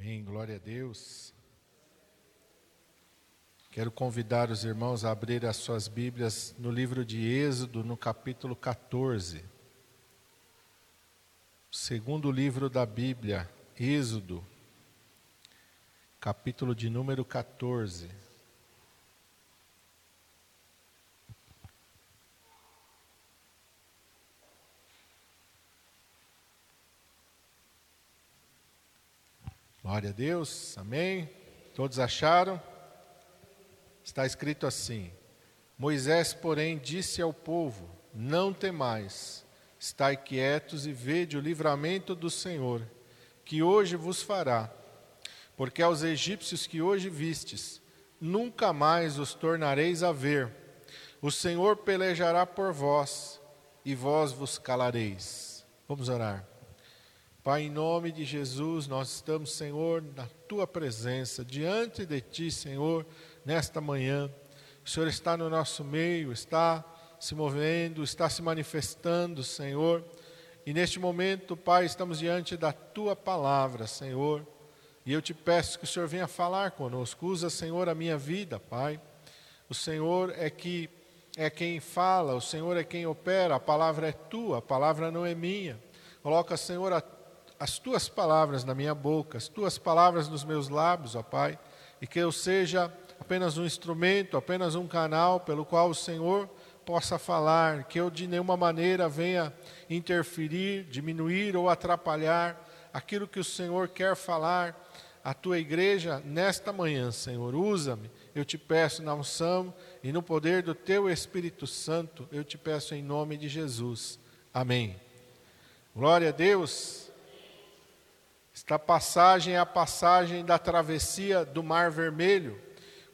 Amém, glória a Deus. Quero convidar os irmãos a abrir as suas Bíblias no livro de Êxodo, no capítulo 14. Segundo livro da Bíblia, Êxodo, capítulo de número 14. Glória a Deus, amém. Todos acharam? Está escrito assim: Moisés, porém, disse ao povo: Não temais, estai quietos e vede o livramento do Senhor, que hoje vos fará. Porque aos egípcios que hoje vistes, nunca mais os tornareis a ver. O Senhor pelejará por vós, e vós vos calareis. Vamos orar. Pai, em nome de Jesus, nós estamos, Senhor, na tua presença, diante de ti, Senhor, nesta manhã. O Senhor está no nosso meio, está se movendo, está se manifestando, Senhor. E neste momento, Pai, estamos diante da tua palavra, Senhor. E eu te peço que o Senhor venha falar conosco. Usa, Senhor, a minha vida, Pai. O Senhor é que é quem fala, o Senhor é quem opera, a palavra é tua, a palavra não é minha. Coloca, Senhor, a as tuas palavras na minha boca, as tuas palavras nos meus lábios, ó Pai, e que eu seja apenas um instrumento, apenas um canal pelo qual o Senhor possa falar, que eu de nenhuma maneira venha interferir, diminuir ou atrapalhar aquilo que o Senhor quer falar à tua igreja nesta manhã, Senhor. Usa-me, eu te peço na unção e no poder do teu Espírito Santo, eu te peço em nome de Jesus. Amém. Glória a Deus. Esta passagem é a passagem da travessia do Mar Vermelho,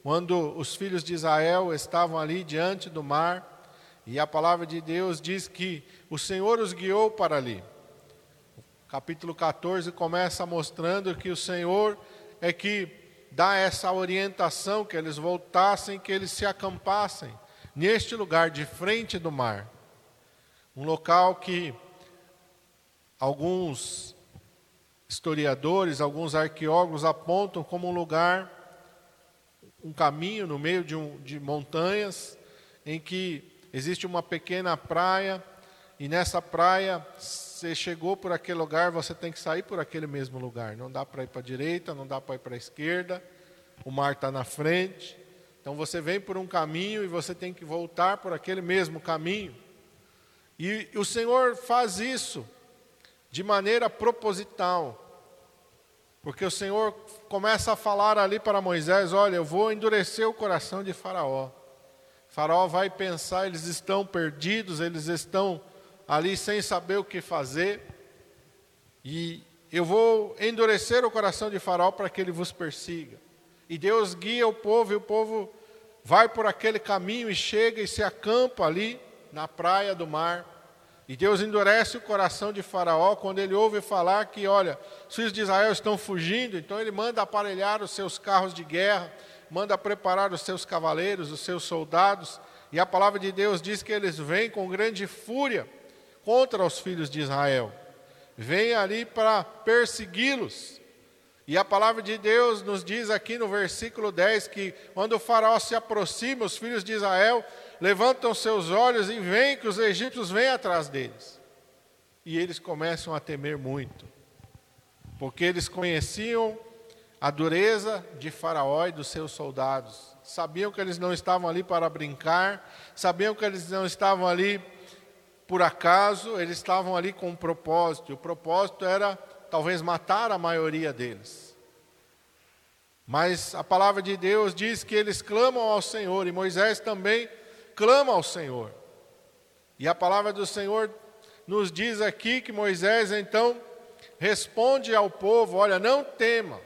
quando os filhos de Israel estavam ali diante do mar, e a palavra de Deus diz que o Senhor os guiou para ali. O capítulo 14 começa mostrando que o Senhor é que dá essa orientação que eles voltassem, que eles se acampassem neste lugar de frente do mar. Um local que alguns historiadores, alguns arqueólogos apontam como um lugar, um caminho no meio de, um, de montanhas, em que existe uma pequena praia, e nessa praia, você chegou por aquele lugar, você tem que sair por aquele mesmo lugar. Não dá para ir para a direita, não dá para ir para a esquerda, o mar está na frente. Então você vem por um caminho e você tem que voltar por aquele mesmo caminho. E o Senhor faz isso de maneira proposital. Porque o Senhor começa a falar ali para Moisés: Olha, eu vou endurecer o coração de Faraó. Faraó vai pensar, eles estão perdidos, eles estão ali sem saber o que fazer. E eu vou endurecer o coração de Faraó para que ele vos persiga. E Deus guia o povo, e o povo vai por aquele caminho e chega e se acampa ali na praia do mar. E Deus endurece o coração de Faraó quando ele ouve falar que, olha, os filhos de Israel estão fugindo, então ele manda aparelhar os seus carros de guerra, manda preparar os seus cavaleiros, os seus soldados, e a palavra de Deus diz que eles vêm com grande fúria contra os filhos de Israel. Vêm ali para persegui-los. E a palavra de Deus nos diz aqui no versículo 10 que quando o faraó se aproxima, os filhos de Israel levantam seus olhos e veem que os egípcios vêm atrás deles. E eles começam a temer muito, porque eles conheciam a dureza de Faraó e dos seus soldados. Sabiam que eles não estavam ali para brincar, sabiam que eles não estavam ali por acaso, eles estavam ali com um propósito. E o propósito era talvez matar a maioria deles. Mas a palavra de Deus diz que eles clamam ao Senhor, e Moisés também clama ao Senhor. E a palavra do Senhor nos diz aqui que Moisés então responde ao povo: Olha, não tema,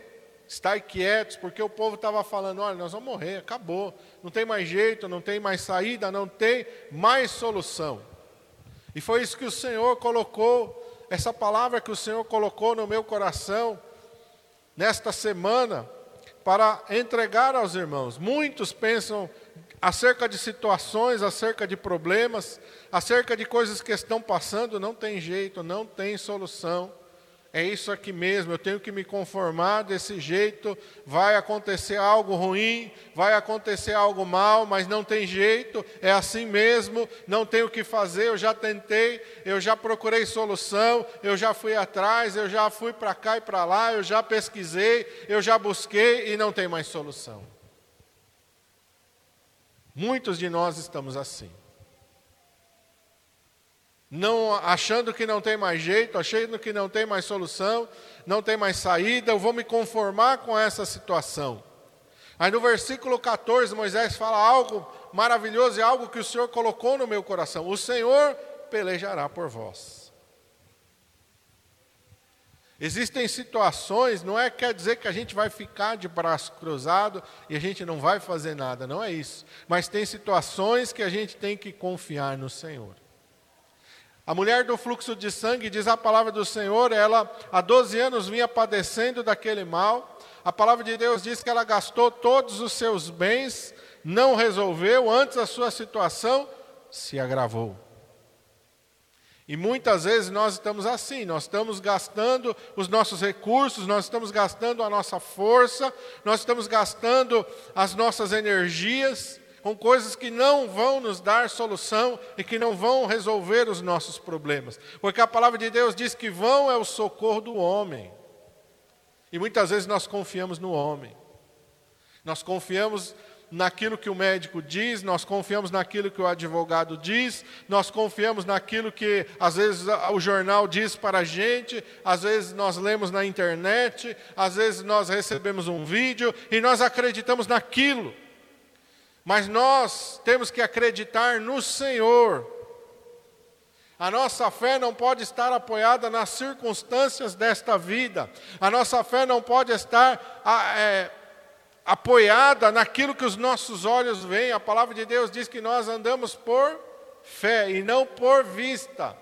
estai quietos, porque o povo estava falando: Olha, nós vamos morrer, acabou, não tem mais jeito, não tem mais saída, não tem mais solução. E foi isso que o Senhor colocou, essa palavra que o Senhor colocou no meu coração nesta semana para entregar aos irmãos. Muitos pensam acerca de situações, acerca de problemas, acerca de coisas que estão passando, não tem jeito, não tem solução. é isso aqui mesmo, eu tenho que me conformar desse jeito, vai acontecer algo ruim, vai acontecer algo mal, mas não tem jeito, é assim mesmo, não tenho o que fazer, eu já tentei, eu já procurei solução, eu já fui atrás, eu já fui para cá e para lá, eu já pesquisei, eu já busquei e não tem mais solução. Muitos de nós estamos assim não achando que não tem mais jeito, achando que não tem mais solução, não tem mais saída, eu vou me conformar com essa situação. Aí no versículo 14, Moisés fala algo maravilhoso e algo que o Senhor colocou no meu coração: O Senhor pelejará por vós. Existem situações, não é quer dizer que a gente vai ficar de braço cruzado e a gente não vai fazer nada, não é isso. Mas tem situações que a gente tem que confiar no Senhor. A mulher do fluxo de sangue, diz a palavra do Senhor, ela há 12 anos vinha padecendo daquele mal. A palavra de Deus diz que ela gastou todos os seus bens, não resolveu, antes a sua situação se agravou. E muitas vezes nós estamos assim, nós estamos gastando os nossos recursos, nós estamos gastando a nossa força, nós estamos gastando as nossas energias, com coisas que não vão nos dar solução e que não vão resolver os nossos problemas. Porque a palavra de Deus diz que vão é o socorro do homem. E muitas vezes nós confiamos no homem. Nós confiamos naquilo que o médico diz, nós confiamos naquilo que o advogado diz, nós confiamos naquilo que às vezes o jornal diz para a gente, às vezes nós lemos na internet, às vezes nós recebemos um vídeo e nós acreditamos naquilo. Mas nós temos que acreditar no Senhor. A nossa fé não pode estar apoiada nas circunstâncias desta vida. A nossa fé não pode estar é, apoiada naquilo que os nossos olhos veem. A palavra de Deus diz que nós andamos por fé e não por vista.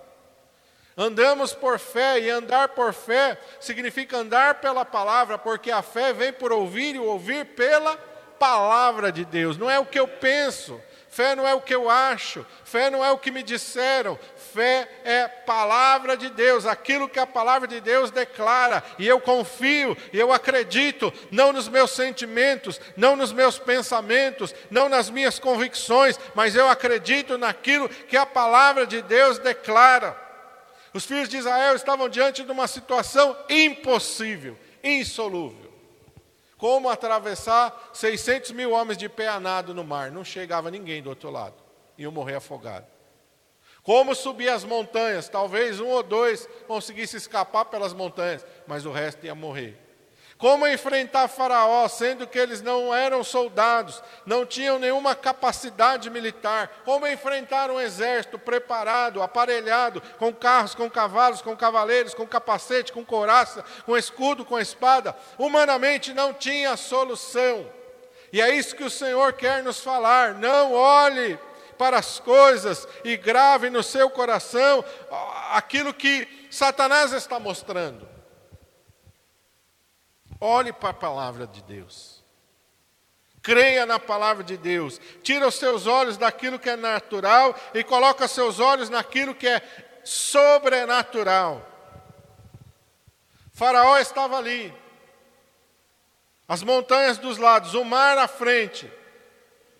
Andamos por fé e andar por fé significa andar pela palavra, porque a fé vem por ouvir e ouvir pela palavra de Deus, não é o que eu penso, fé não é o que eu acho, fé não é o que me disseram, fé é palavra de Deus, aquilo que a palavra de Deus declara, e eu confio, e eu acredito, não nos meus sentimentos, não nos meus pensamentos, não nas minhas convicções, mas eu acredito naquilo que a palavra de Deus declara. Os filhos de Israel estavam diante de uma situação impossível, insolúvel. Como atravessar 600 mil homens de pé a nado no mar? Não chegava ninguém do outro lado. Iam morrer afogados. Como subir as montanhas? Talvez um ou dois conseguisse escapar pelas montanhas, mas o resto ia morrer. Como enfrentar Faraó, sendo que eles não eram soldados, não tinham nenhuma capacidade militar? Como enfrentar um exército preparado, aparelhado, com carros, com cavalos, com cavaleiros, com capacete, com couraça, com escudo, com espada? Humanamente não tinha solução. E é isso que o Senhor quer nos falar. Não olhe para as coisas e grave no seu coração aquilo que Satanás está mostrando. Olhe para a palavra de Deus. Creia na palavra de Deus. Tira os seus olhos daquilo que é natural e coloca seus olhos naquilo que é sobrenatural. Faraó estava ali. As montanhas dos lados, o mar à frente.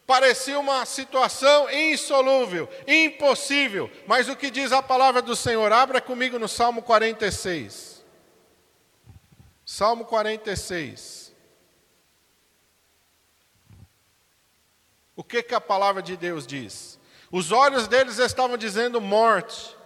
Parecia uma situação insolúvel, impossível. Mas o que diz a palavra do Senhor? Abra comigo no Salmo 46. Salmo 46. O que, que a palavra de Deus diz? Os olhos deles estavam dizendo morte,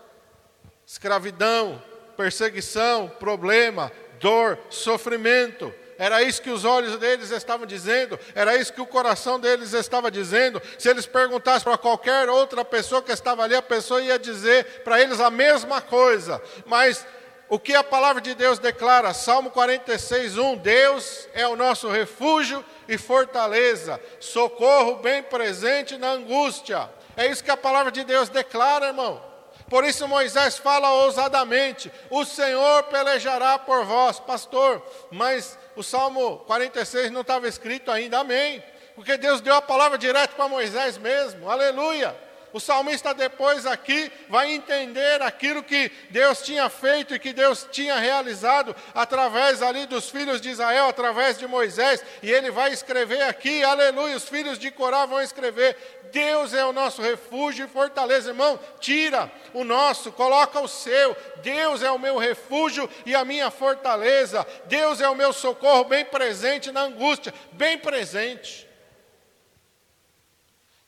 escravidão, perseguição, problema, dor, sofrimento. Era isso que os olhos deles estavam dizendo, era isso que o coração deles estava dizendo. Se eles perguntassem para qualquer outra pessoa que estava ali, a pessoa ia dizer para eles a mesma coisa. Mas o que a palavra de Deus declara, Salmo 46, 1: Deus é o nosso refúgio e fortaleza, socorro bem presente na angústia. É isso que a palavra de Deus declara, irmão. Por isso Moisés fala ousadamente: O Senhor pelejará por vós, pastor. Mas o Salmo 46 não estava escrito ainda, amém. Porque Deus deu a palavra direto para Moisés mesmo, aleluia. O salmista depois aqui vai entender aquilo que Deus tinha feito e que Deus tinha realizado através ali dos filhos de Israel, através de Moisés, e ele vai escrever aqui, aleluia, os filhos de Corá vão escrever: Deus é o nosso refúgio e fortaleza, irmão. Tira o nosso, coloca o seu. Deus é o meu refúgio e a minha fortaleza. Deus é o meu socorro bem presente na angústia, bem presente.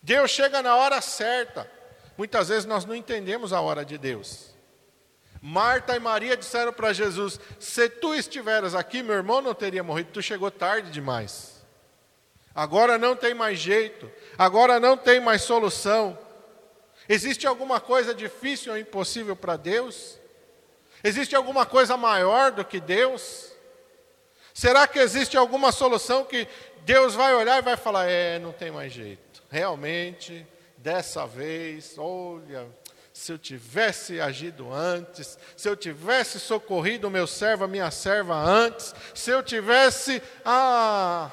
Deus chega na hora certa. Muitas vezes nós não entendemos a hora de Deus. Marta e Maria disseram para Jesus: Se tu estiveras aqui, meu irmão não teria morrido, tu chegou tarde demais. Agora não tem mais jeito, agora não tem mais solução. Existe alguma coisa difícil ou impossível para Deus? Existe alguma coisa maior do que Deus? Será que existe alguma solução que Deus vai olhar e vai falar: É, não tem mais jeito realmente, dessa vez, olha, se eu tivesse agido antes, se eu tivesse socorrido o meu servo, a minha serva antes, se eu tivesse. Ah,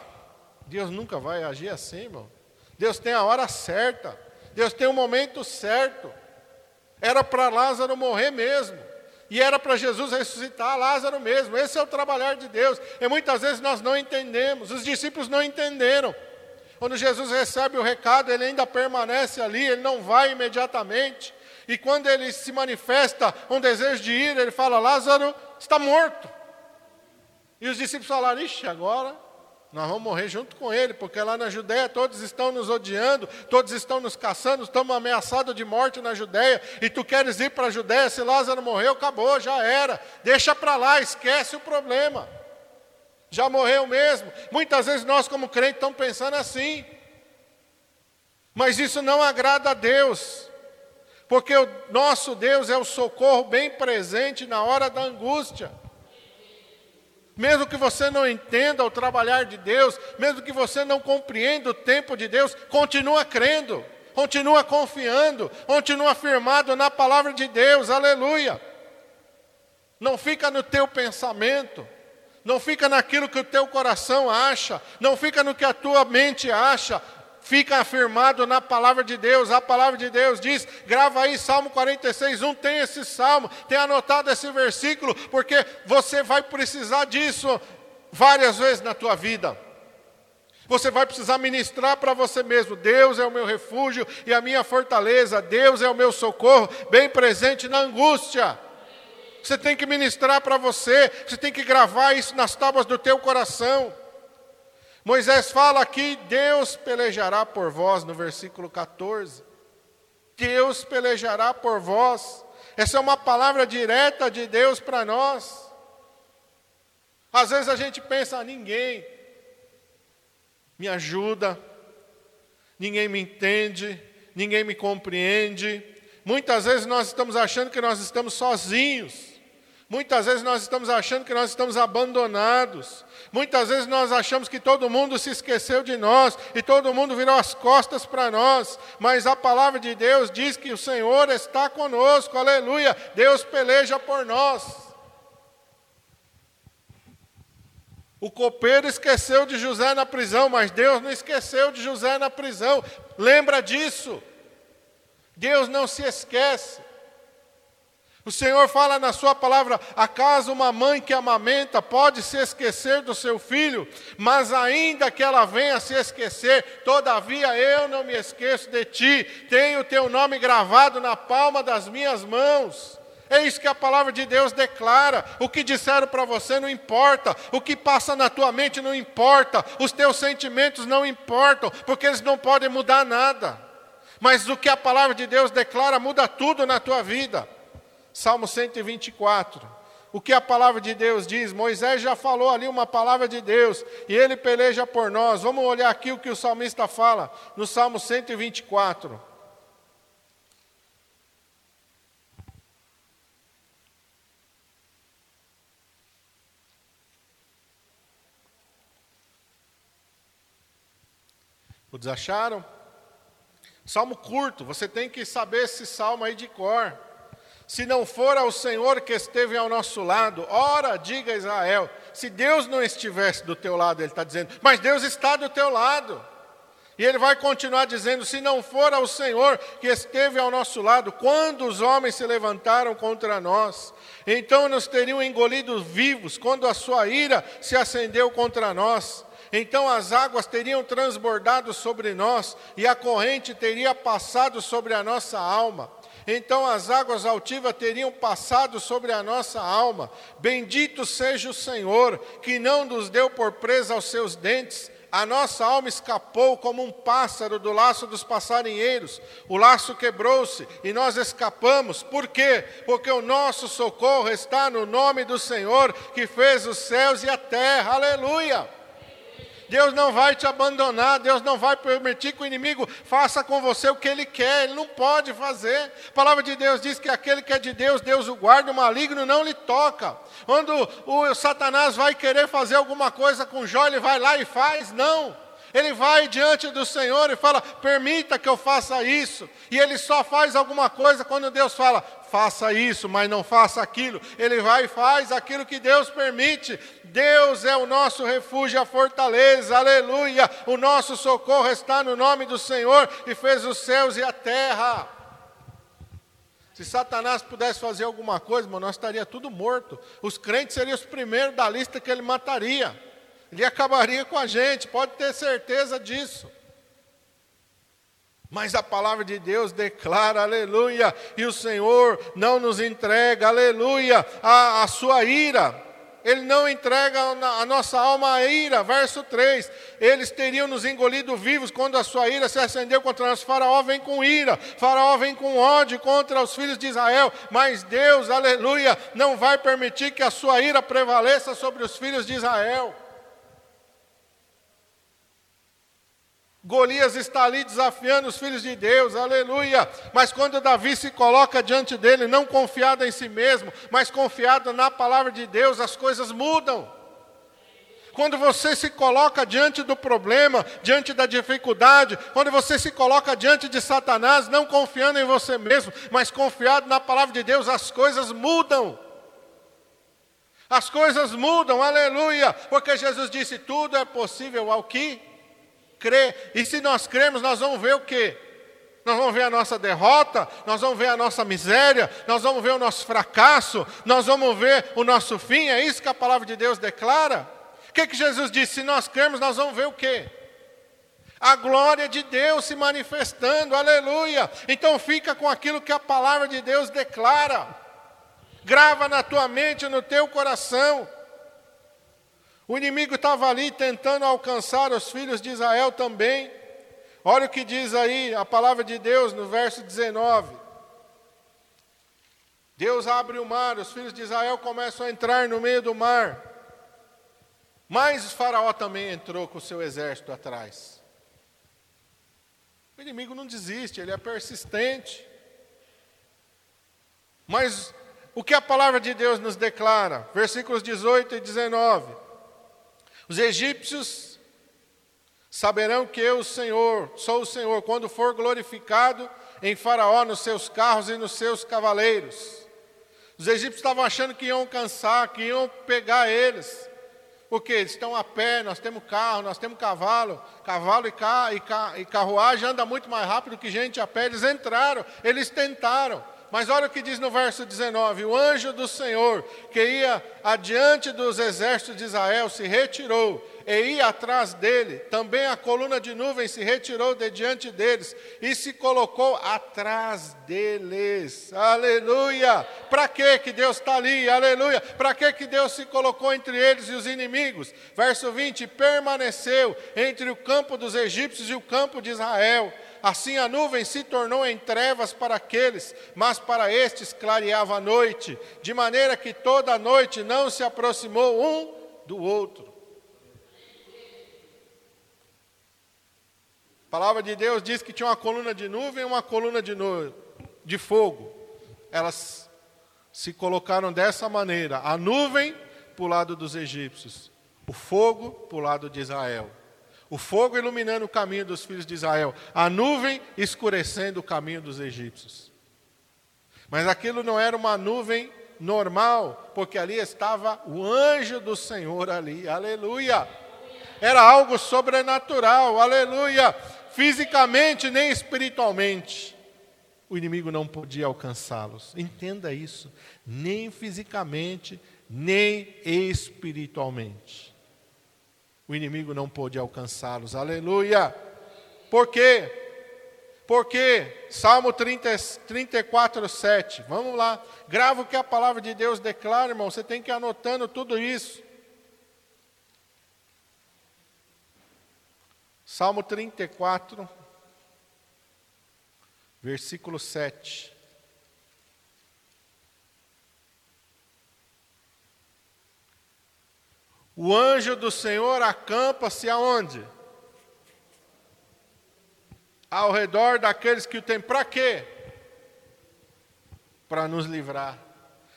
Deus nunca vai agir assim, irmão. Deus tem a hora certa, Deus tem o momento certo. Era para Lázaro morrer mesmo. E era para Jesus ressuscitar Lázaro mesmo. Esse é o trabalhar de Deus. E muitas vezes nós não entendemos. Os discípulos não entenderam. Quando Jesus recebe o recado, ele ainda permanece ali, ele não vai imediatamente. E quando ele se manifesta um desejo de ir, ele fala: Lázaro está morto. E os discípulos falaram: Ixi, agora nós vamos morrer junto com ele, porque lá na Judéia todos estão nos odiando, todos estão nos caçando, estamos ameaçados de morte na Judéia, e tu queres ir para a Judéia, se Lázaro morreu, acabou, já era, deixa para lá, esquece o problema já morreu mesmo. Muitas vezes nós, como crentes, estamos pensando assim. Mas isso não agrada a Deus, porque o nosso Deus é o socorro bem presente na hora da angústia. Mesmo que você não entenda o trabalhar de Deus, mesmo que você não compreenda o tempo de Deus, continua crendo, continua confiando, continua firmado na palavra de Deus, aleluia. Não fica no teu pensamento, não fica naquilo que o teu coração acha, não fica no que a tua mente acha, fica afirmado na palavra de Deus. A palavra de Deus diz: grava aí Salmo 46, 1, tem esse salmo, tem anotado esse versículo, porque você vai precisar disso várias vezes na tua vida. Você vai precisar ministrar para você mesmo: Deus é o meu refúgio e a minha fortaleza, Deus é o meu socorro, bem presente na angústia. Você tem que ministrar para você, você tem que gravar isso nas tábuas do teu coração. Moisés fala aqui: Deus pelejará por vós, no versículo 14. Deus pelejará por vós. Essa é uma palavra direta de Deus para nós. Às vezes a gente pensa: ninguém me ajuda, ninguém me entende, ninguém me compreende. Muitas vezes nós estamos achando que nós estamos sozinhos. Muitas vezes nós estamos achando que nós estamos abandonados. Muitas vezes nós achamos que todo mundo se esqueceu de nós e todo mundo virou as costas para nós. Mas a palavra de Deus diz que o Senhor está conosco, aleluia. Deus peleja por nós. O copeiro esqueceu de José na prisão, mas Deus não esqueceu de José na prisão. Lembra disso. Deus não se esquece. O Senhor fala na Sua palavra: acaso uma mãe que amamenta pode se esquecer do seu filho, mas ainda que ela venha se esquecer, todavia eu não me esqueço de ti, tenho o teu nome gravado na palma das minhas mãos. É isso que a palavra de Deus declara. O que disseram para você não importa, o que passa na tua mente não importa, os teus sentimentos não importam, porque eles não podem mudar nada. Mas o que a palavra de Deus declara muda tudo na tua vida. Salmo 124. O que a palavra de Deus diz? Moisés já falou ali uma palavra de Deus e ele peleja por nós. Vamos olhar aqui o que o salmista fala no Salmo 124. Todos acharam? Salmo curto, você tem que saber esse salmo aí de cor. Se não for ao Senhor que esteve ao nosso lado, ora, diga Israel, se Deus não estivesse do teu lado, ele está dizendo, mas Deus está do teu lado. E ele vai continuar dizendo: se não for ao Senhor que esteve ao nosso lado, quando os homens se levantaram contra nós, então nos teriam engolido vivos, quando a sua ira se acendeu contra nós. Então as águas teriam transbordado sobre nós, e a corrente teria passado sobre a nossa alma. Então as águas altivas teriam passado sobre a nossa alma. Bendito seja o Senhor, que não nos deu por presa aos seus dentes a nossa alma escapou como um pássaro do laço dos passarinheiros. O laço quebrou-se e nós escapamos. Por quê? Porque o nosso socorro está no nome do Senhor que fez os céus e a terra. Aleluia! Deus não vai te abandonar, Deus não vai permitir que o inimigo faça com você o que ele quer, ele não pode fazer. A palavra de Deus diz que aquele que é de Deus, Deus o guarda, o maligno não lhe toca. Quando o Satanás vai querer fazer alguma coisa com Jó, ele vai lá e faz? Não. Ele vai diante do Senhor e fala: permita que eu faça isso. E ele só faz alguma coisa quando Deus fala: faça isso, mas não faça aquilo. Ele vai e faz aquilo que Deus permite. Deus é o nosso refúgio, a fortaleza, aleluia. O nosso socorro está no nome do Senhor que fez os céus e a terra. Se Satanás pudesse fazer alguma coisa, nós estaria tudo morto. Os crentes seriam os primeiros da lista que ele mataria. Ele acabaria com a gente, pode ter certeza disso. Mas a palavra de Deus declara, aleluia, e o Senhor não nos entrega, aleluia, a, a sua ira. Ele não entrega a nossa alma à ira. Verso 3: Eles teriam nos engolido vivos quando a sua ira se acendeu contra nós. Faraó vem com ira, Faraó vem com ódio contra os filhos de Israel. Mas Deus, aleluia, não vai permitir que a sua ira prevaleça sobre os filhos de Israel. Golias está ali desafiando os filhos de Deus, aleluia. Mas quando Davi se coloca diante dele, não confiado em si mesmo, mas confiado na palavra de Deus, as coisas mudam. Quando você se coloca diante do problema, diante da dificuldade, quando você se coloca diante de Satanás, não confiando em você mesmo, mas confiado na palavra de Deus, as coisas mudam. As coisas mudam, aleluia, porque Jesus disse: tudo é possível ao que crê. E se nós cremos, nós vamos ver o quê? Nós vamos ver a nossa derrota, nós vamos ver a nossa miséria, nós vamos ver o nosso fracasso, nós vamos ver o nosso fim. É isso que a palavra de Deus declara. O que, que Jesus disse? Se nós cremos, nós vamos ver o quê? A glória de Deus se manifestando, aleluia. Então fica com aquilo que a palavra de Deus declara. Grava na tua mente, no teu coração. O inimigo estava ali tentando alcançar os filhos de Israel também. Olha o que diz aí a palavra de Deus no verso 19. Deus abre o mar, os filhos de Israel começam a entrar no meio do mar. Mas Faraó também entrou com o seu exército atrás. O inimigo não desiste, ele é persistente. Mas o que a palavra de Deus nos declara? Versículos 18 e 19. Os egípcios saberão que eu, o Senhor, sou o Senhor, quando for glorificado em Faraó, nos seus carros e nos seus cavaleiros. Os egípcios estavam achando que iam cansar, que iam pegar eles. Porque eles estão a pé, nós temos carro, nós temos cavalo. Cavalo e, ca, e, ca, e carruagem anda muito mais rápido que gente a pé. Eles entraram, eles tentaram. Mas olha o que diz no verso 19: O anjo do Senhor, que ia adiante dos exércitos de Israel, se retirou e ia atrás dele. Também a coluna de nuvem se retirou de diante deles e se colocou atrás deles. Aleluia! Para que que Deus está ali? Aleluia! Para que que Deus se colocou entre eles e os inimigos? Verso 20: Permaneceu entre o campo dos egípcios e o campo de Israel Assim a nuvem se tornou em trevas para aqueles, mas para estes clareava a noite, de maneira que toda a noite não se aproximou um do outro. A palavra de Deus diz que tinha uma coluna de nuvem e uma coluna de, de fogo. Elas se colocaram dessa maneira: a nuvem para o lado dos egípcios, o fogo para o lado de Israel o fogo iluminando o caminho dos filhos de Israel, a nuvem escurecendo o caminho dos egípcios. Mas aquilo não era uma nuvem normal, porque ali estava o anjo do Senhor ali, aleluia. Era algo sobrenatural, aleluia. fisicamente nem espiritualmente. O inimigo não podia alcançá-los. Entenda isso. Nem fisicamente, nem espiritualmente. O inimigo não pôde alcançá-los. Aleluia! Por quê? Porque Salmo 30, 34, 7. Vamos lá. Grava o que a palavra de Deus declara, irmão. Você tem que ir anotando tudo isso. Salmo 34, versículo 7. O anjo do Senhor acampa-se aonde? Ao redor daqueles que o têm. Para quê? Para nos livrar.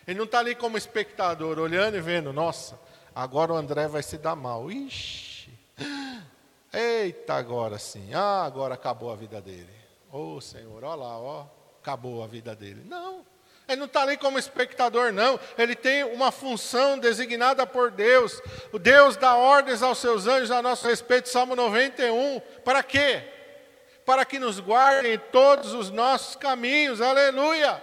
Ele não está ali como espectador, olhando e vendo, nossa, agora o André vai se dar mal. Ixi, eita, agora sim, ah, agora acabou a vida dele. Ô oh, Senhor, olha lá, ó, acabou a vida dele. Não, ele não está ali como espectador, não. Ele tem uma função designada por Deus. O Deus dá ordens aos seus anjos a nosso respeito, Salmo 91. Para quê? Para que nos guardem em todos os nossos caminhos. Aleluia!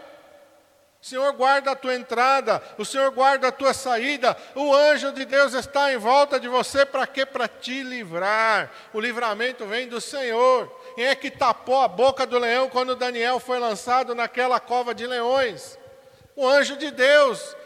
O Senhor guarda a tua entrada, o Senhor guarda a tua saída. O anjo de Deus está em volta de você para quê? Para te livrar. O livramento vem do Senhor. Quem é que tapou a boca do leão quando Daniel foi lançado naquela cova de leões? O anjo de Deus.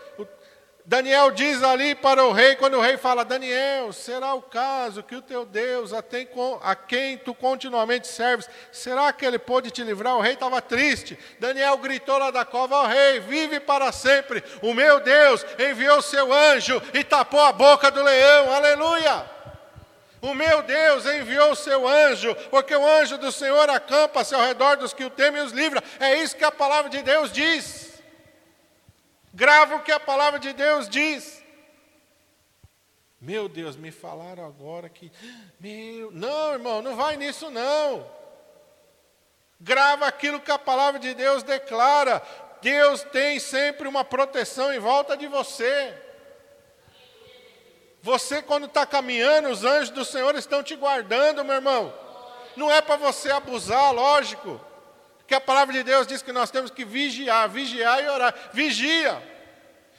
Daniel diz ali para o rei, quando o rei fala: Daniel, será o caso que o teu Deus, a quem tu continuamente serves, será que ele pôde te livrar? O rei estava triste. Daniel gritou lá da cova: Ó rei, vive para sempre. O meu Deus enviou seu anjo e tapou a boca do leão. Aleluia! O meu Deus enviou o seu anjo, porque o anjo do Senhor acampa-se ao redor dos que o temem e os livra. É isso que a palavra de Deus diz. Grava o que a palavra de Deus diz. Meu Deus, me falaram agora que. Meu, não, irmão, não vai nisso não. Grava aquilo que a palavra de Deus declara. Deus tem sempre uma proteção em volta de você. Você, quando está caminhando, os anjos do Senhor estão te guardando, meu irmão. Não é para você abusar, lógico. Que a palavra de Deus diz que nós temos que vigiar, vigiar e orar. Vigia.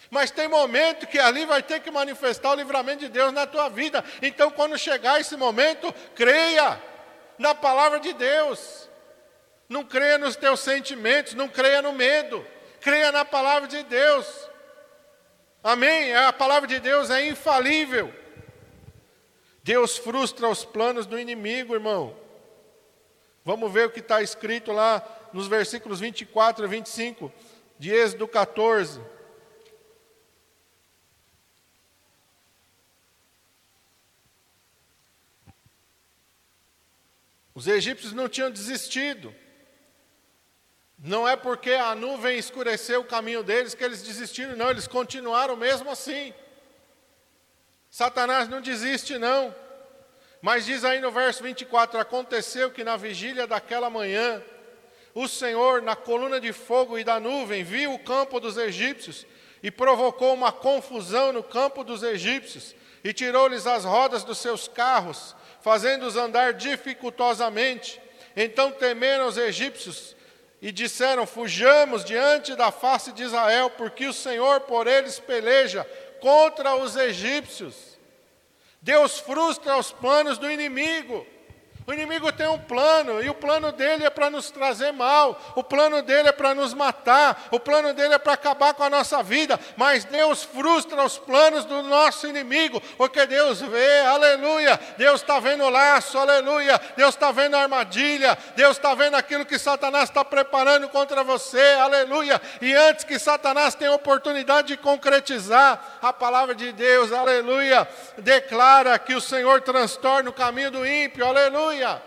Mas tem momento que ali vai ter que manifestar o livramento de Deus na tua vida. Então, quando chegar esse momento, creia na palavra de Deus. Não creia nos teus sentimentos, não creia no medo. Creia na palavra de Deus. Amém? A palavra de Deus é infalível. Deus frustra os planos do inimigo, irmão. Vamos ver o que está escrito lá nos versículos 24 e 25 de Êxodo 14. Os egípcios não tinham desistido. Não é porque a nuvem escureceu o caminho deles que eles desistiram, não, eles continuaram mesmo assim. Satanás não desiste, não. Mas diz aí no verso 24: Aconteceu que na vigília daquela manhã, o Senhor, na coluna de fogo e da nuvem, viu o campo dos egípcios e provocou uma confusão no campo dos egípcios e tirou-lhes as rodas dos seus carros, fazendo-os andar dificultosamente. Então temeram os egípcios e disseram: Fujamos diante da face de Israel, porque o Senhor por eles peleja contra os egípcios. Deus frustra os planos do inimigo. O inimigo tem um plano, e o plano dele é para nos trazer mal, o plano dele é para nos matar, o plano dele é para acabar com a nossa vida, mas Deus frustra os planos do nosso inimigo, porque Deus vê, aleluia, Deus está vendo o laço, aleluia, Deus está vendo a armadilha, Deus está vendo aquilo que Satanás está preparando contra você, aleluia, e antes que Satanás tenha oportunidade de concretizar, a palavra de Deus, aleluia, declara que o Senhor transtorna o caminho do ímpio, aleluia aleluia.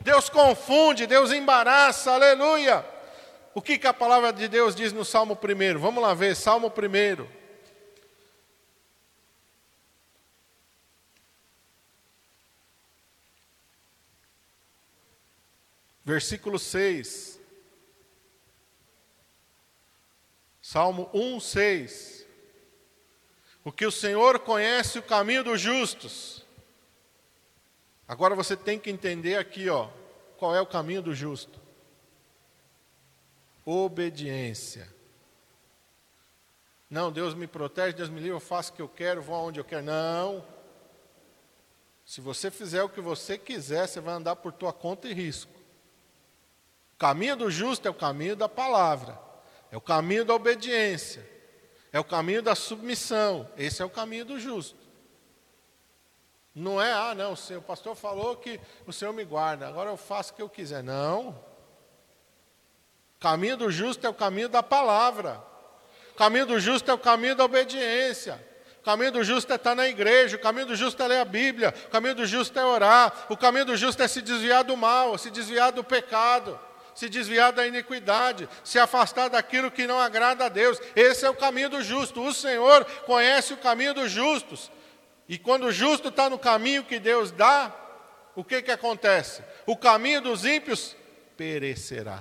Deus confunde, Deus embaraça, aleluia. O que, que a palavra de Deus diz no Salmo 1? Vamos lá ver, Salmo 1. Versículo 6. Salmo 1, 6. Porque o Senhor conhece o caminho dos justos Agora você tem que entender aqui, ó, qual é o caminho do justo. Obediência. Não, Deus me protege, Deus me livra, eu faço o que eu quero, vou aonde eu quero. Não. Se você fizer o que você quiser, você vai andar por tua conta e risco. O caminho do justo é o caminho da palavra, é o caminho da obediência, é o caminho da submissão. Esse é o caminho do justo. Não é, ah, não, o pastor falou que o Senhor me guarda, agora eu faço o que eu quiser. Não. O caminho do justo é o caminho da palavra. O caminho do justo é o caminho da obediência. O caminho do justo é estar na igreja, o caminho do justo é ler a Bíblia, o caminho do justo é orar, o caminho do justo é se desviar do mal, se desviar do pecado, se desviar da iniquidade, se afastar daquilo que não agrada a Deus. Esse é o caminho do justo. O Senhor conhece o caminho dos justos. E quando o justo está no caminho que Deus dá, o que, que acontece? O caminho dos ímpios perecerá.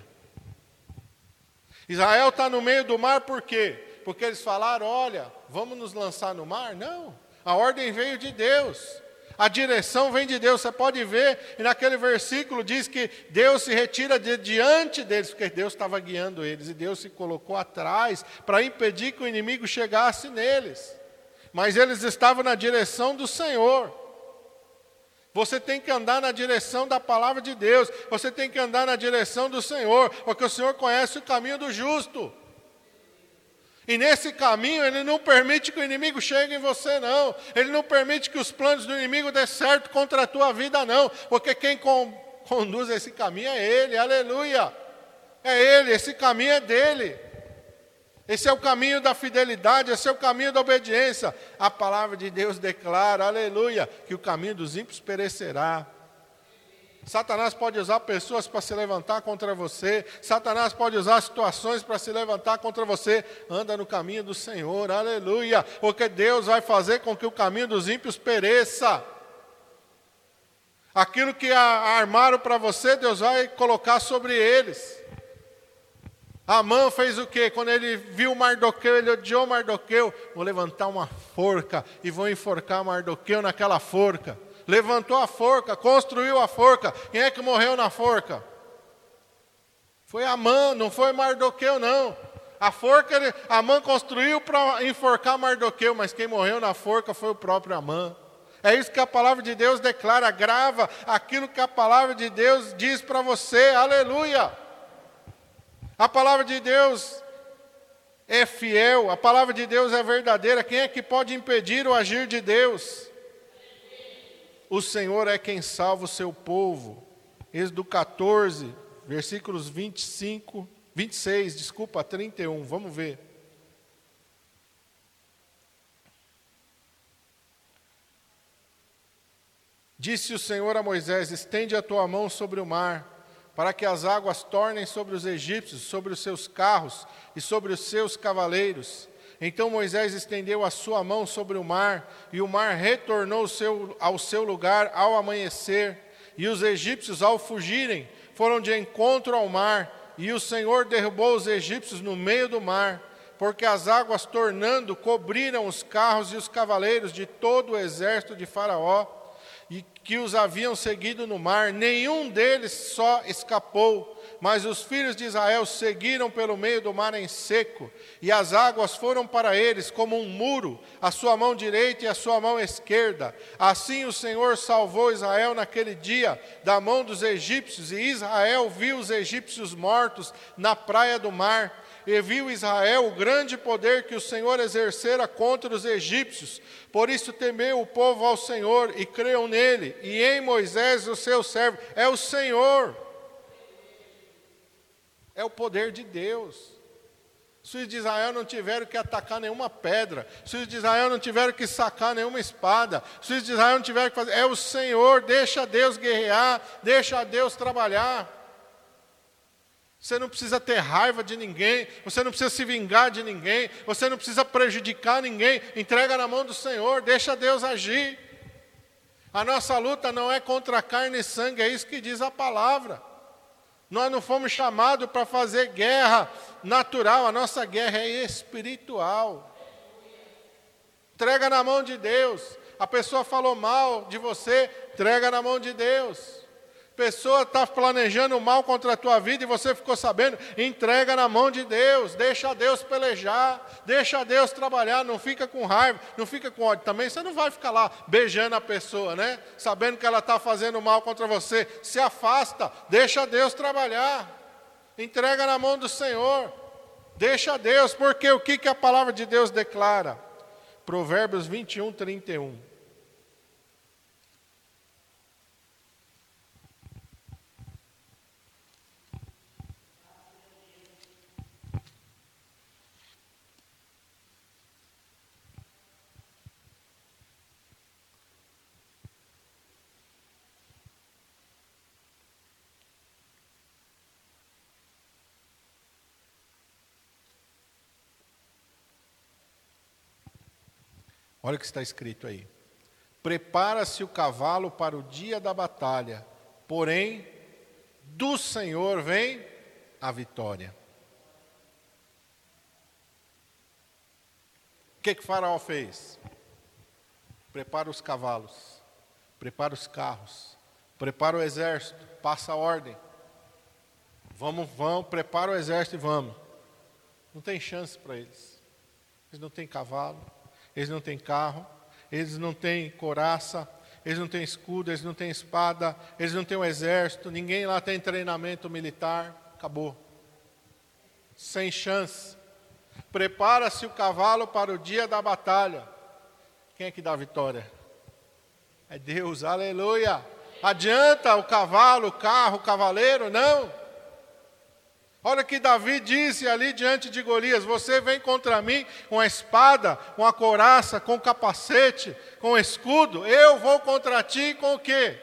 Israel está no meio do mar por quê? Porque eles falaram: olha, vamos nos lançar no mar? Não. A ordem veio de Deus. A direção vem de Deus. Você pode ver, e naquele versículo diz que Deus se retira de diante deles, porque Deus estava guiando eles, e Deus se colocou atrás para impedir que o inimigo chegasse neles mas eles estavam na direção do Senhor. Você tem que andar na direção da palavra de Deus, você tem que andar na direção do Senhor, porque o Senhor conhece o caminho do justo. E nesse caminho, Ele não permite que o inimigo chegue em você, não. Ele não permite que os planos do inimigo dê certo contra a tua vida, não. Porque quem com, conduz esse caminho é Ele, aleluia. É Ele, esse caminho é dele. Esse é o caminho da fidelidade, esse é o caminho da obediência. A palavra de Deus declara, aleluia, que o caminho dos ímpios perecerá. Satanás pode usar pessoas para se levantar contra você, Satanás pode usar situações para se levantar contra você. Anda no caminho do Senhor, aleluia, porque Deus vai fazer com que o caminho dos ímpios pereça. Aquilo que armaram para você, Deus vai colocar sobre eles. Amã fez o quê? Quando ele viu Mardoqueu, ele odiou Mardoqueu. Vou levantar uma forca e vou enforcar Mardoqueu naquela forca. Levantou a forca, construiu a forca. Quem é que morreu na forca? Foi Amã, não foi Mardoqueu, não. A forca, ele, Amã construiu para enforcar Mardoqueu, mas quem morreu na forca foi o próprio Amã. É isso que a palavra de Deus declara, grava aquilo que a palavra de Deus diz para você, aleluia. A palavra de Deus é fiel, a palavra de Deus é verdadeira. Quem é que pode impedir o agir de Deus? O Senhor é quem salva o seu povo. Êxodo 14, versículos 25, 26, desculpa, 31. Vamos ver. Disse o Senhor a Moisés: Estende a tua mão sobre o mar para que as águas tornem sobre os egípcios, sobre os seus carros e sobre os seus cavaleiros. Então Moisés estendeu a sua mão sobre o mar, e o mar retornou ao seu lugar ao amanhecer. E os egípcios, ao fugirem, foram de encontro ao mar, e o Senhor derrubou os egípcios no meio do mar, porque as águas tornando cobriram os carros e os cavaleiros de todo o exército de Faraó que os haviam seguido no mar, nenhum deles só escapou, mas os filhos de Israel seguiram pelo meio do mar em seco, e as águas foram para eles como um muro, a sua mão direita e a sua mão esquerda. Assim o Senhor salvou Israel naquele dia da mão dos egípcios, e Israel viu os egípcios mortos na praia do mar e viu Israel o grande poder que o Senhor exercera contra os egípcios. Por isso temeu o povo ao Senhor e creu nele, e em Moisés, o seu servo. É o Senhor. É o poder de Deus. Os filhos de Israel não tiveram que atacar nenhuma pedra. Os filhos de Israel não tiveram que sacar nenhuma espada. Os filhos de Israel não tiveram que fazer. É o Senhor, deixa Deus guerrear, deixa Deus trabalhar. Você não precisa ter raiva de ninguém, você não precisa se vingar de ninguém, você não precisa prejudicar ninguém. Entrega na mão do Senhor, deixa Deus agir. A nossa luta não é contra carne e sangue, é isso que diz a palavra. Nós não fomos chamados para fazer guerra natural, a nossa guerra é espiritual. Entrega na mão de Deus, A pessoa falou mal de você, entrega na mão de Deus. Pessoa está planejando mal contra a tua vida e você ficou sabendo, entrega na mão de Deus, deixa Deus pelejar, deixa Deus trabalhar, não fica com raiva, não fica com ódio. Também você não vai ficar lá beijando a pessoa, né? Sabendo que ela está fazendo mal contra você. Se afasta, deixa Deus trabalhar, entrega na mão do Senhor, deixa Deus, porque o que, que a palavra de Deus declara? Provérbios 21, 31. Olha o que está escrito aí. Prepara-se o cavalo para o dia da batalha, porém, do Senhor vem a vitória. O que, que Faraó fez? Prepara os cavalos, prepara os carros, prepara o exército, passa a ordem. Vamos, vamos, prepara o exército e vamos. Não tem chance para eles. Eles não têm cavalo, eles não têm carro, eles não têm coraça, eles não têm escudo, eles não têm espada, eles não têm um exército, ninguém lá tem treinamento militar, acabou. Sem chance. Prepara-se o cavalo para o dia da batalha. Quem é que dá a vitória? É Deus, aleluia. Adianta o cavalo, o carro, o cavaleiro? Não. Olha que Davi disse ali diante de Golias: Você vem contra mim com a espada, com a coraça, com o capacete, com o escudo. Eu vou contra ti com o quê?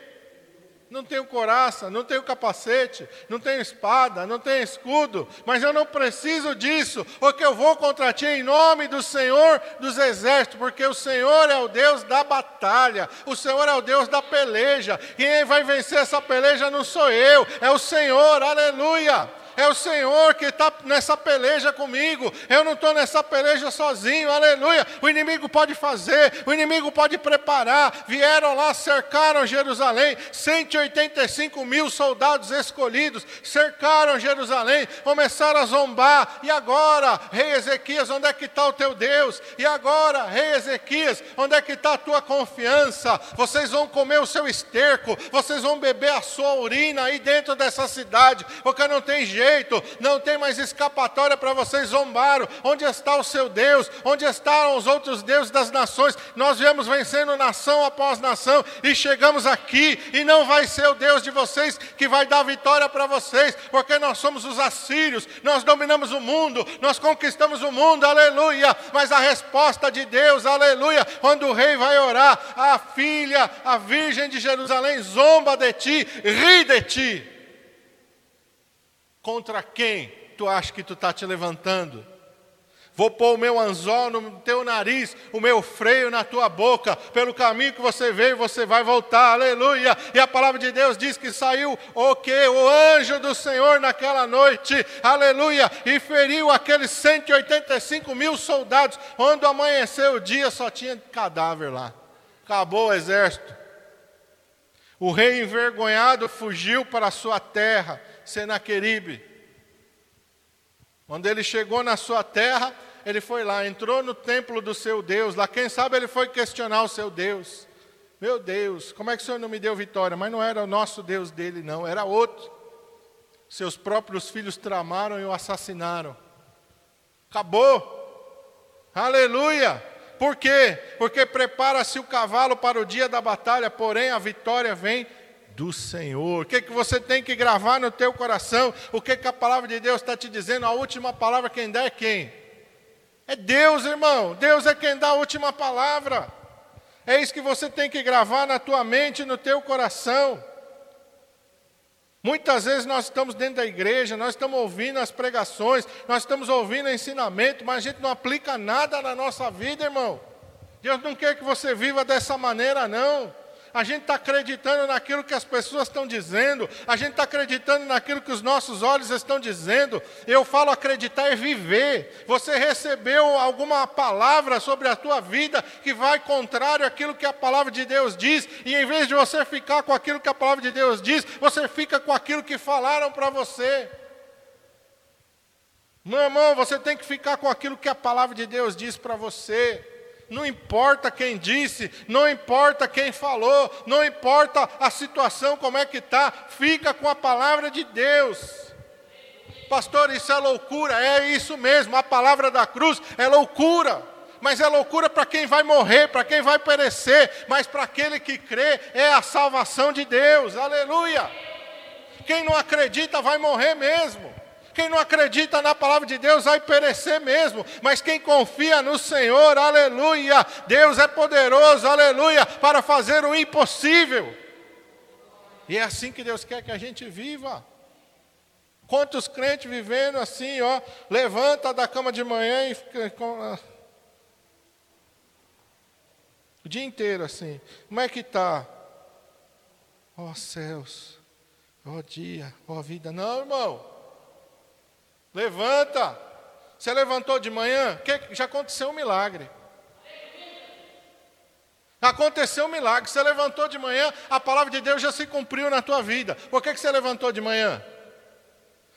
Não tenho coraça, não tenho capacete, não tenho espada, não tenho escudo, mas eu não preciso disso, porque eu vou contra ti em nome do Senhor dos exércitos, porque o Senhor é o Deus da batalha, o Senhor é o Deus da peleja. Quem vai vencer essa peleja não sou eu, é o Senhor, aleluia é o Senhor que está nessa peleja comigo. Eu não estou nessa peleja sozinho, aleluia. O inimigo pode fazer, o inimigo pode preparar. Vieram lá, cercaram Jerusalém, 185 mil soldados escolhidos, cercaram Jerusalém, começaram a zombar. E agora, rei Ezequias, onde é que está o teu Deus? E agora, rei Ezequias, onde é que está a tua confiança? Vocês vão comer o seu esterco, vocês vão beber a sua urina aí dentro dessa cidade, porque não tem jeito jeito, não tem mais escapatória para vocês zombaram. Onde está o seu Deus? Onde estão os outros deuses das nações? Nós viemos vencendo nação após nação e chegamos aqui, e não vai ser o Deus de vocês que vai dar vitória para vocês, porque nós somos os assírios, nós dominamos o mundo, nós conquistamos o mundo, aleluia. Mas a resposta de Deus, aleluia, quando o rei vai orar, a filha, a virgem de Jerusalém zomba de ti, ri de ti. Contra quem tu acha que tu está te levantando? Vou pôr o meu anzol no teu nariz, o meu freio na tua boca. Pelo caminho que você veio, você vai voltar. Aleluia. E a palavra de Deus diz que saiu o que? O anjo do Senhor naquela noite. Aleluia. E feriu aqueles 185 mil soldados. Quando amanheceu o dia, só tinha cadáver lá. Acabou o exército. O rei envergonhado fugiu para a sua terra Senaqueribe. Quando ele chegou na sua terra, ele foi lá, entrou no templo do seu Deus. Lá, quem sabe ele foi questionar o seu Deus. Meu Deus, como é que o Senhor não me deu vitória? Mas não era o nosso Deus dele, não, era outro. Seus próprios filhos tramaram e o assassinaram. Acabou. Aleluia. Por quê? Porque prepara-se o cavalo para o dia da batalha, porém a vitória vem do Senhor. O que, que você tem que gravar no teu coração? O que, que a palavra de Deus está te dizendo? A última palavra quem dá é quem? É Deus, irmão. Deus é quem dá a última palavra. É isso que você tem que gravar na tua mente, no teu coração. Muitas vezes nós estamos dentro da igreja, nós estamos ouvindo as pregações, nós estamos ouvindo o ensinamento, mas a gente não aplica nada na nossa vida, irmão. Deus não quer que você viva dessa maneira, não. A gente está acreditando naquilo que as pessoas estão dizendo, a gente está acreditando naquilo que os nossos olhos estão dizendo. Eu falo acreditar é viver. Você recebeu alguma palavra sobre a tua vida que vai contrário àquilo que a palavra de Deus diz, e em vez de você ficar com aquilo que a palavra de Deus diz, você fica com aquilo que falaram para você. Meu irmão, você tem que ficar com aquilo que a palavra de Deus diz para você. Não importa quem disse, não importa quem falou, não importa a situação como é que está, fica com a palavra de Deus. Pastor, isso é loucura, é isso mesmo, a palavra da cruz é loucura, mas é loucura para quem vai morrer, para quem vai perecer, mas para aquele que crê é a salvação de Deus, aleluia. Quem não acredita vai morrer mesmo. Quem não acredita na palavra de Deus vai perecer mesmo, mas quem confia no Senhor, aleluia, Deus é poderoso, aleluia, para fazer o impossível. E é assim que Deus quer que a gente viva. Quantos crentes vivendo assim, ó, levanta da cama de manhã e fica com, o dia inteiro assim. Como é que tá? Ó céus, ó dia, ó vida. Não, irmão. Levanta. Você levantou de manhã? Que, já aconteceu um milagre. Aconteceu um milagre. Você levantou de manhã, a palavra de Deus já se cumpriu na tua vida. Por que, que você levantou de manhã?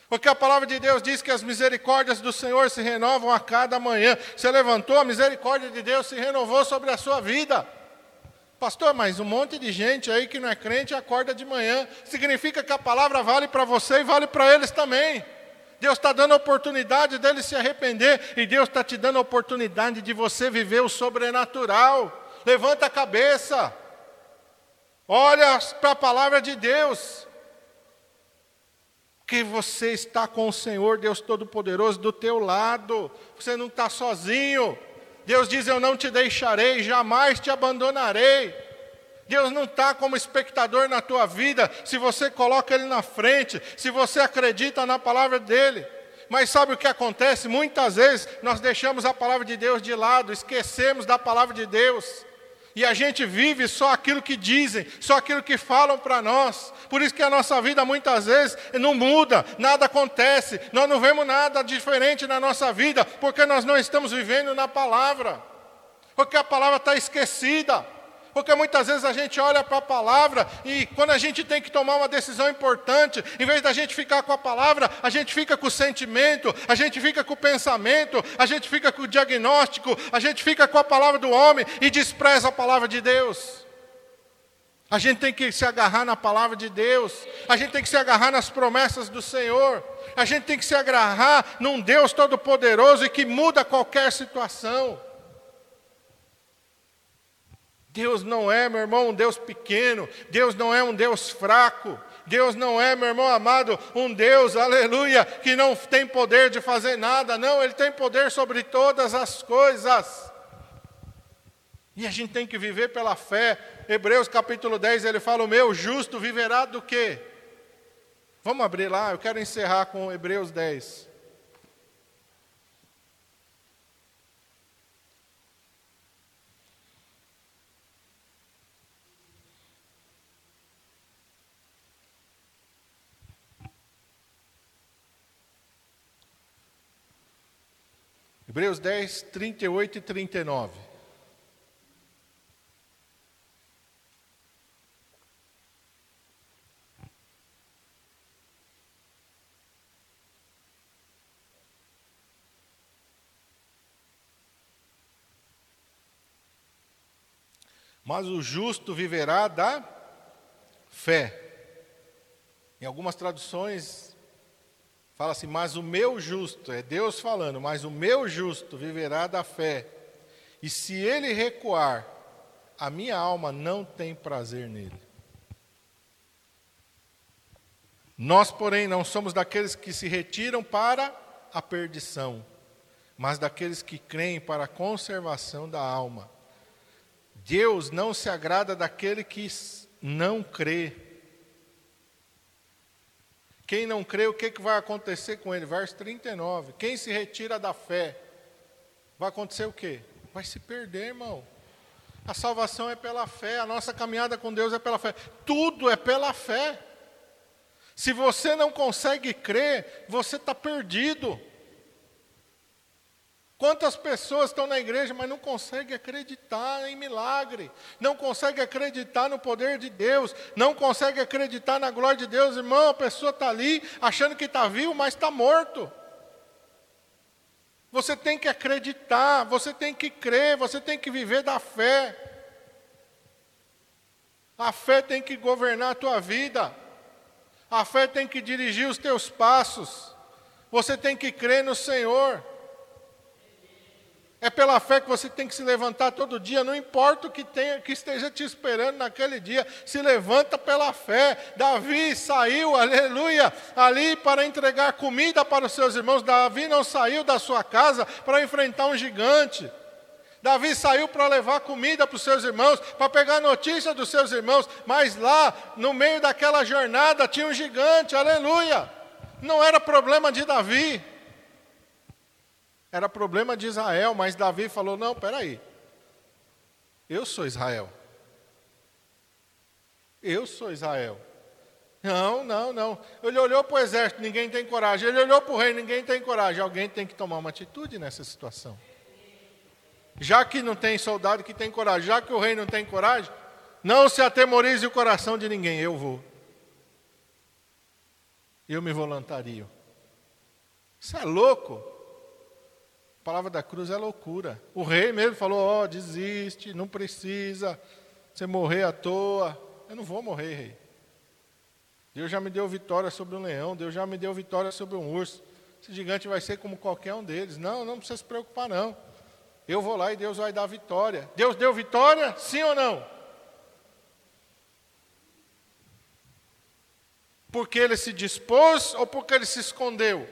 Porque a palavra de Deus diz que as misericórdias do Senhor se renovam a cada manhã. Você levantou, a misericórdia de Deus se renovou sobre a sua vida. Pastor, mas um monte de gente aí que não é crente acorda de manhã. Significa que a palavra vale para você e vale para eles também. Deus está dando a oportunidade dele se arrepender, e Deus está te dando a oportunidade de você viver o sobrenatural. Levanta a cabeça, olha para a palavra de Deus, que você está com o Senhor, Deus Todo-Poderoso, do teu lado, você não está sozinho. Deus diz: Eu não te deixarei, jamais te abandonarei. Deus não está como espectador na tua vida, se você coloca Ele na frente, se você acredita na palavra dEle. Mas sabe o que acontece? Muitas vezes nós deixamos a palavra de Deus de lado, esquecemos da palavra de Deus. E a gente vive só aquilo que dizem, só aquilo que falam para nós. Por isso que a nossa vida muitas vezes não muda, nada acontece, nós não vemos nada diferente na nossa vida, porque nós não estamos vivendo na palavra, porque a palavra está esquecida. Porque muitas vezes a gente olha para a palavra e quando a gente tem que tomar uma decisão importante, em vez da gente ficar com a palavra, a gente fica com o sentimento, a gente fica com o pensamento, a gente fica com o diagnóstico, a gente fica com a palavra do homem e despreza a palavra de Deus. A gente tem que se agarrar na palavra de Deus, a gente tem que se agarrar nas promessas do Senhor, a gente tem que se agarrar num Deus todo-poderoso e que muda qualquer situação. Deus não é, meu irmão, um Deus pequeno, Deus não é um Deus fraco, Deus não é, meu irmão amado, um Deus, aleluia, que não tem poder de fazer nada, não, Ele tem poder sobre todas as coisas. E a gente tem que viver pela fé. Hebreus capítulo 10, ele fala: O meu justo viverá do quê? Vamos abrir lá, eu quero encerrar com Hebreus 10. Hebreus 10, 38 e 39. Mas o justo viverá da fé. Em algumas traduções Fala assim, mas o meu justo, é Deus falando, mas o meu justo viverá da fé. E se ele recuar, a minha alma não tem prazer nele. Nós, porém, não somos daqueles que se retiram para a perdição, mas daqueles que creem para a conservação da alma. Deus não se agrada daquele que não crê. Quem não crê, o que, que vai acontecer com ele? Verso 39. Quem se retira da fé, vai acontecer o quê? Vai se perder, irmão. A salvação é pela fé, a nossa caminhada com Deus é pela fé. Tudo é pela fé. Se você não consegue crer, você está perdido. Quantas pessoas estão na igreja, mas não conseguem acreditar em milagre, não conseguem acreditar no poder de Deus, não conseguem acreditar na glória de Deus, irmão. A pessoa está ali achando que está vivo, mas está morto. Você tem que acreditar, você tem que crer, você tem que viver da fé. A fé tem que governar a tua vida, a fé tem que dirigir os teus passos, você tem que crer no Senhor. É pela fé que você tem que se levantar todo dia, não importa o que, tenha, que esteja te esperando naquele dia, se levanta pela fé. Davi saiu, aleluia, ali para entregar comida para os seus irmãos. Davi não saiu da sua casa para enfrentar um gigante. Davi saiu para levar comida para os seus irmãos, para pegar notícia dos seus irmãos, mas lá, no meio daquela jornada, tinha um gigante, aleluia. Não era problema de Davi, era problema de Israel, mas Davi falou: não, peraí. Eu sou Israel. Eu sou Israel. Não, não, não. Ele olhou para o exército, ninguém tem coragem. Ele olhou para o rei, ninguém tem coragem. Alguém tem que tomar uma atitude nessa situação. Já que não tem soldado que tem coragem, já que o rei não tem coragem, não se atemorize o coração de ninguém. Eu vou. Eu me voluntario. Isso é louco palavra da cruz é loucura. O rei mesmo falou: Ó, oh, desiste, não precisa você morrer à toa. Eu não vou morrer, rei. Deus já me deu vitória sobre um leão, Deus já me deu vitória sobre um urso. Esse gigante vai ser como qualquer um deles. Não, não precisa se preocupar, não. Eu vou lá e Deus vai dar vitória. Deus deu vitória? Sim ou não? Porque ele se dispôs ou porque ele se escondeu?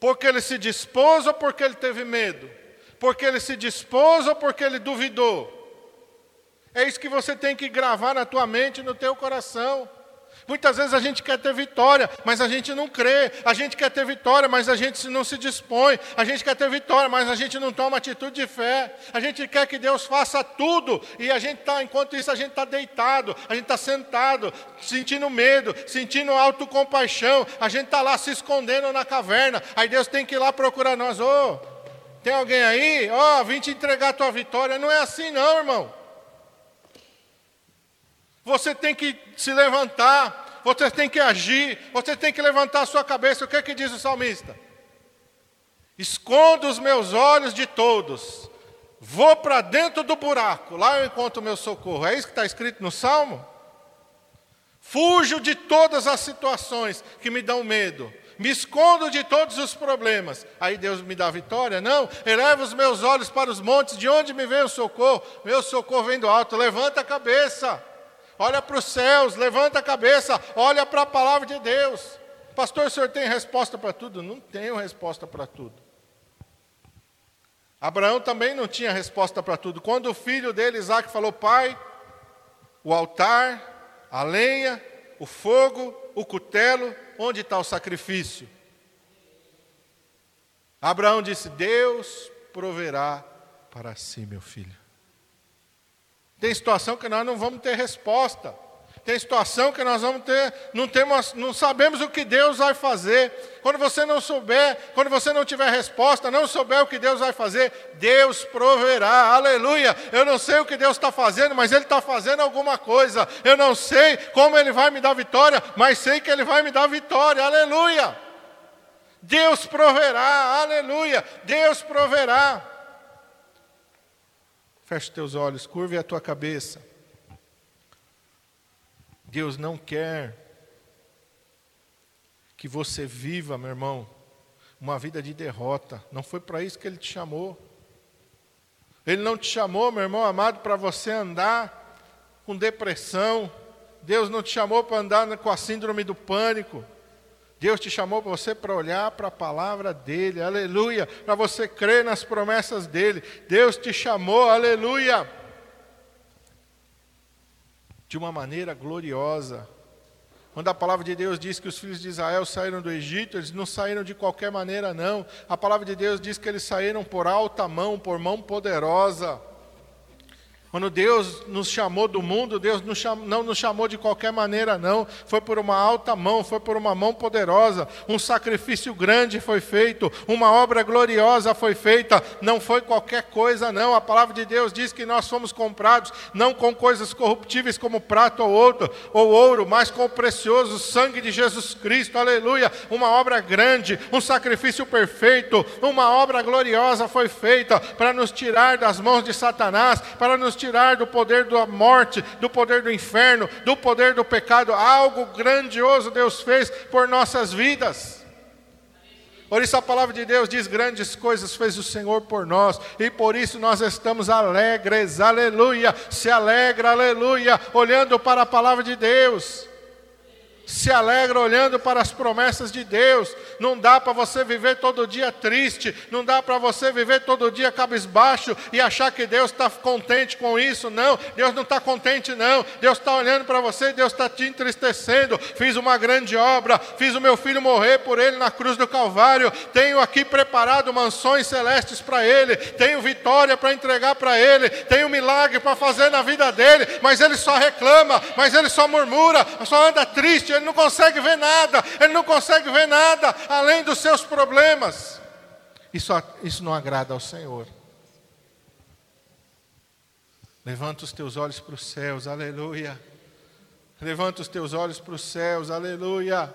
Porque ele se dispôs ou porque ele teve medo? Porque ele se dispôs ou porque ele duvidou? É isso que você tem que gravar na tua mente e no teu coração. Muitas vezes a gente quer ter vitória, mas a gente não crê. A gente quer ter vitória, mas a gente não se dispõe. A gente quer ter vitória, mas a gente não toma atitude de fé. A gente quer que Deus faça tudo e a gente está, enquanto isso, a gente está deitado, a gente está sentado, sentindo medo, sentindo autocompaixão. A gente está lá se escondendo na caverna. Aí Deus tem que ir lá procurar nós. Ô, oh, tem alguém aí? Ó, oh, vim te entregar a tua vitória. Não é assim, não, irmão. Você tem que se levantar, você tem que agir, você tem que levantar a sua cabeça. O que é que diz o salmista? Escondo os meus olhos de todos, vou para dentro do buraco, lá eu encontro o meu socorro. É isso que está escrito no salmo? Fujo de todas as situações que me dão medo. Me escondo de todos os problemas. Aí Deus me dá vitória? Não. Eleva os meus olhos para os montes, de onde me vem o socorro? Meu socorro vem do alto. Levanta a cabeça olha para os céus, levanta a cabeça, olha para a palavra de Deus. Pastor, o senhor tem resposta para tudo? Não tenho resposta para tudo. Abraão também não tinha resposta para tudo. Quando o filho dele, Isaac, falou: Pai, o altar, a lenha, o fogo, o cutelo, onde está o sacrifício? Abraão disse: Deus proverá para si, meu filho. Tem situação que nós não vamos ter resposta. Tem situação que nós vamos ter, não temos, não sabemos o que Deus vai fazer. Quando você não souber, quando você não tiver resposta, não souber o que Deus vai fazer, Deus proverá. Aleluia. Eu não sei o que Deus está fazendo, mas Ele está fazendo alguma coisa. Eu não sei como Ele vai me dar vitória, mas sei que Ele vai me dar vitória. Aleluia. Deus proverá. Aleluia. Deus proverá. Feche teus olhos, curve a tua cabeça. Deus não quer que você viva, meu irmão, uma vida de derrota. Não foi para isso que Ele te chamou. Ele não te chamou, meu irmão amado, para você andar com depressão. Deus não te chamou para andar com a síndrome do pânico. Deus te chamou para você para olhar para a palavra dele, aleluia, para você crer nas promessas dele. Deus te chamou, aleluia, de uma maneira gloriosa. Quando a palavra de Deus diz que os filhos de Israel saíram do Egito, eles não saíram de qualquer maneira, não. A palavra de Deus diz que eles saíram por alta mão, por mão poderosa. Quando Deus nos chamou do mundo, Deus não nos chamou de qualquer maneira, não. Foi por uma alta mão, foi por uma mão poderosa. Um sacrifício grande foi feito, uma obra gloriosa foi feita. Não foi qualquer coisa, não. A palavra de Deus diz que nós fomos comprados não com coisas corruptíveis como prata ou ouro, ou ouro, mas com o precioso sangue de Jesus Cristo. Aleluia! Uma obra grande, um sacrifício perfeito, uma obra gloriosa foi feita para nos tirar das mãos de Satanás, para nos tirar do poder da morte, do poder do inferno, do poder do pecado. Algo grandioso Deus fez por nossas vidas. Por isso a palavra de Deus diz: grandes coisas fez o Senhor por nós, e por isso nós estamos alegres, aleluia. Se alegra, aleluia, olhando para a palavra de Deus se alegra olhando para as promessas de Deus. Não dá para você viver todo dia triste, não dá para você viver todo dia cabisbaixo e achar que Deus está contente com isso. Não, Deus não está contente, não. Deus está olhando para você, Deus está te entristecendo. Fiz uma grande obra, fiz o meu filho morrer por ele na cruz do Calvário. Tenho aqui preparado mansões celestes para ele, tenho vitória para entregar para ele, tenho milagre para fazer na vida dele, mas ele só reclama, mas ele só murmura, só anda triste ele não consegue ver nada, ele não consegue ver nada além dos seus problemas. Isso, isso não agrada ao Senhor. Levanta os teus olhos para os céus, aleluia. Levanta os teus olhos para os céus, aleluia.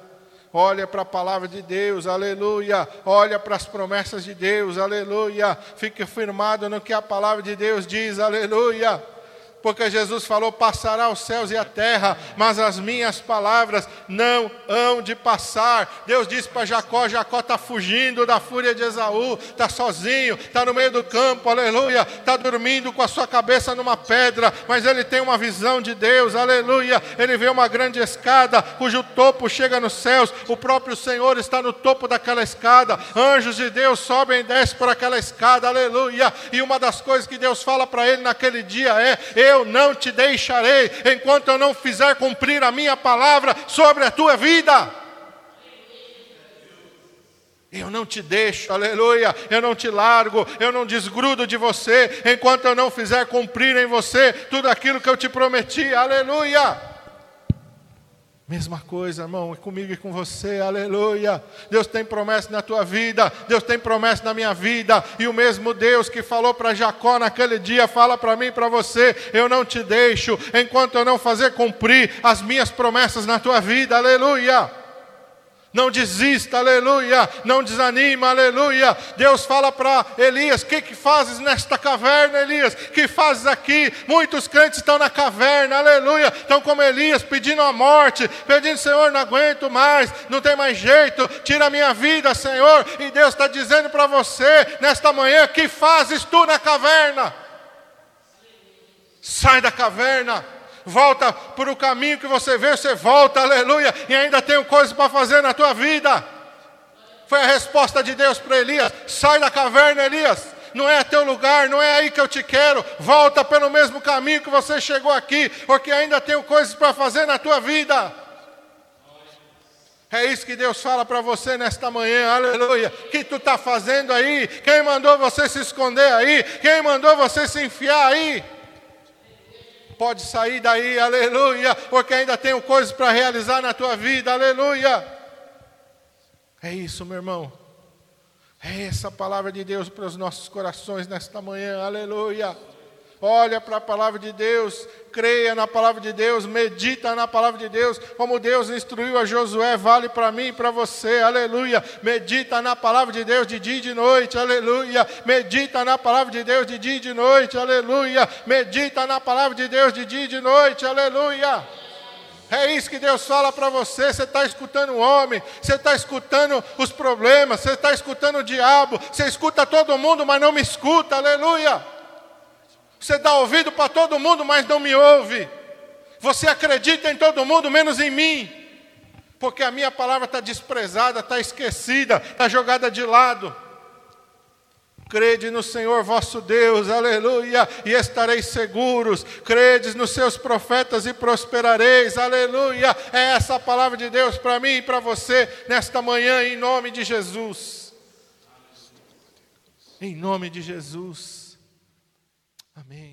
Olha para a palavra de Deus, aleluia. Olha para as promessas de Deus, aleluia. Fique firmado no que a palavra de Deus diz, aleluia porque Jesus falou: passará os céus e a terra, mas as minhas palavras não hão de passar. Deus disse para Jacó: Jacó está fugindo da fúria de Esaú, está sozinho, está no meio do campo, aleluia, está dormindo com a sua cabeça numa pedra, mas ele tem uma visão de Deus, aleluia. Ele vê uma grande escada cujo topo chega nos céus, o próprio Senhor está no topo daquela escada, anjos de Deus sobem e descem por aquela escada, aleluia. E uma das coisas que Deus fala para ele naquele dia é: Eu não te deixarei enquanto eu não fizer cumprir a minha palavra sobre a tua vida. Eu não te deixo, aleluia, eu não te largo, eu não desgrudo de você, enquanto eu não fizer cumprir em você tudo aquilo que eu te prometi, aleluia. Mesma coisa, irmão, é comigo e com você, aleluia. Deus tem promessa na tua vida, Deus tem promessa na minha vida, e o mesmo Deus que falou para Jacó naquele dia, fala para mim e para você: eu não te deixo enquanto eu não fazer cumprir as minhas promessas na tua vida, aleluia. Não desista, aleluia. Não desanima, aleluia. Deus fala para Elias: O que, que fazes nesta caverna, Elias? que fazes aqui? Muitos crentes estão na caverna, aleluia. Estão como Elias, pedindo a morte, pedindo: Senhor, não aguento mais, não tem mais jeito, tira a minha vida, Senhor. E Deus está dizendo para você nesta manhã: Que fazes tu na caverna? Sai da caverna volta para o caminho que você veio, você volta, aleluia, e ainda tenho coisas para fazer na tua vida. Foi a resposta de Deus para Elias: sai da caverna, Elias. Não é teu lugar, não é aí que eu te quero. Volta pelo mesmo caminho que você chegou aqui, porque ainda tenho coisas para fazer na tua vida. É isso que Deus fala para você nesta manhã, aleluia. Que tu está fazendo aí? Quem mandou você se esconder aí? Quem mandou você se enfiar aí? Pode sair daí, aleluia, porque ainda tenho coisas para realizar na tua vida, aleluia. É isso, meu irmão. É essa palavra de Deus para os nossos corações nesta manhã, aleluia olha para a palavra de Deus, creia na palavra de Deus, medita na palavra de Deus, como Deus instruiu a Josué, vale para mim e para você, aleluia. Medita na palavra de Deus de dia e de noite, aleluia. Medita na palavra de Deus de dia e de noite, aleluia. Medita na palavra de Deus de dia e de noite, aleluia. É isso que Deus fala para você. Você está escutando o homem, você está escutando os problemas, você está escutando o diabo, você escuta todo mundo, mas não me escuta, aleluia. Você dá ouvido para todo mundo, mas não me ouve. Você acredita em todo mundo, menos em mim. Porque a minha palavra está desprezada, está esquecida, está jogada de lado. Crede no Senhor vosso Deus, aleluia, e estareis seguros. Credes nos seus profetas e prosperareis, aleluia. É essa a palavra de Deus para mim e para você nesta manhã, em nome de Jesus. Em nome de Jesus. Amém.